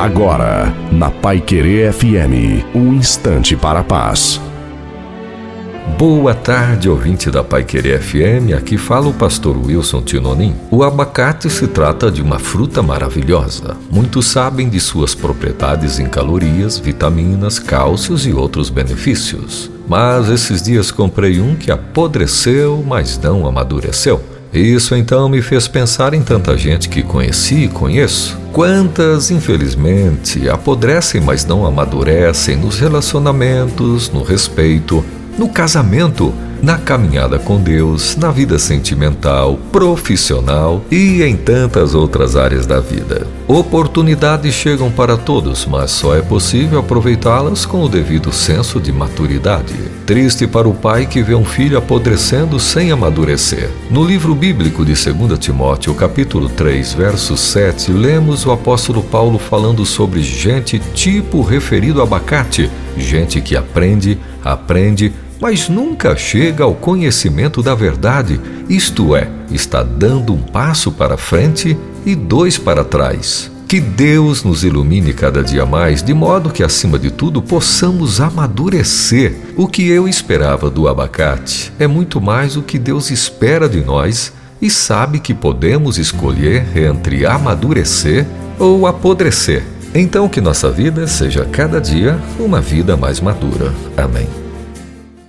Agora, na Pai Querer FM, um instante para a paz. Boa tarde, ouvinte da Pai Querer FM. Aqui fala o pastor Wilson Tinonim. O abacate se trata de uma fruta maravilhosa. Muitos sabem de suas propriedades em calorias, vitaminas, cálcios e outros benefícios. Mas esses dias comprei um que apodreceu, mas não amadureceu. Isso então me fez pensar em tanta gente que conheci e conheço. Quantas, infelizmente, apodrecem, mas não amadurecem nos relacionamentos, no respeito, no casamento na caminhada com Deus, na vida sentimental, profissional e em tantas outras áreas da vida. Oportunidades chegam para todos, mas só é possível aproveitá-las com o devido senso de maturidade. Triste para o pai que vê um filho apodrecendo sem amadurecer. No livro bíblico de 2 Timóteo, capítulo 3, verso 7, lemos o apóstolo Paulo falando sobre gente tipo referido a abacate, gente que aprende, aprende, mas nunca chega ao conhecimento da verdade, isto é, está dando um passo para frente e dois para trás. Que Deus nos ilumine cada dia mais, de modo que, acima de tudo, possamos amadurecer. O que eu esperava do abacate é muito mais o que Deus espera de nós e sabe que podemos escolher entre amadurecer ou apodrecer. Então, que nossa vida seja cada dia uma vida mais madura. Amém.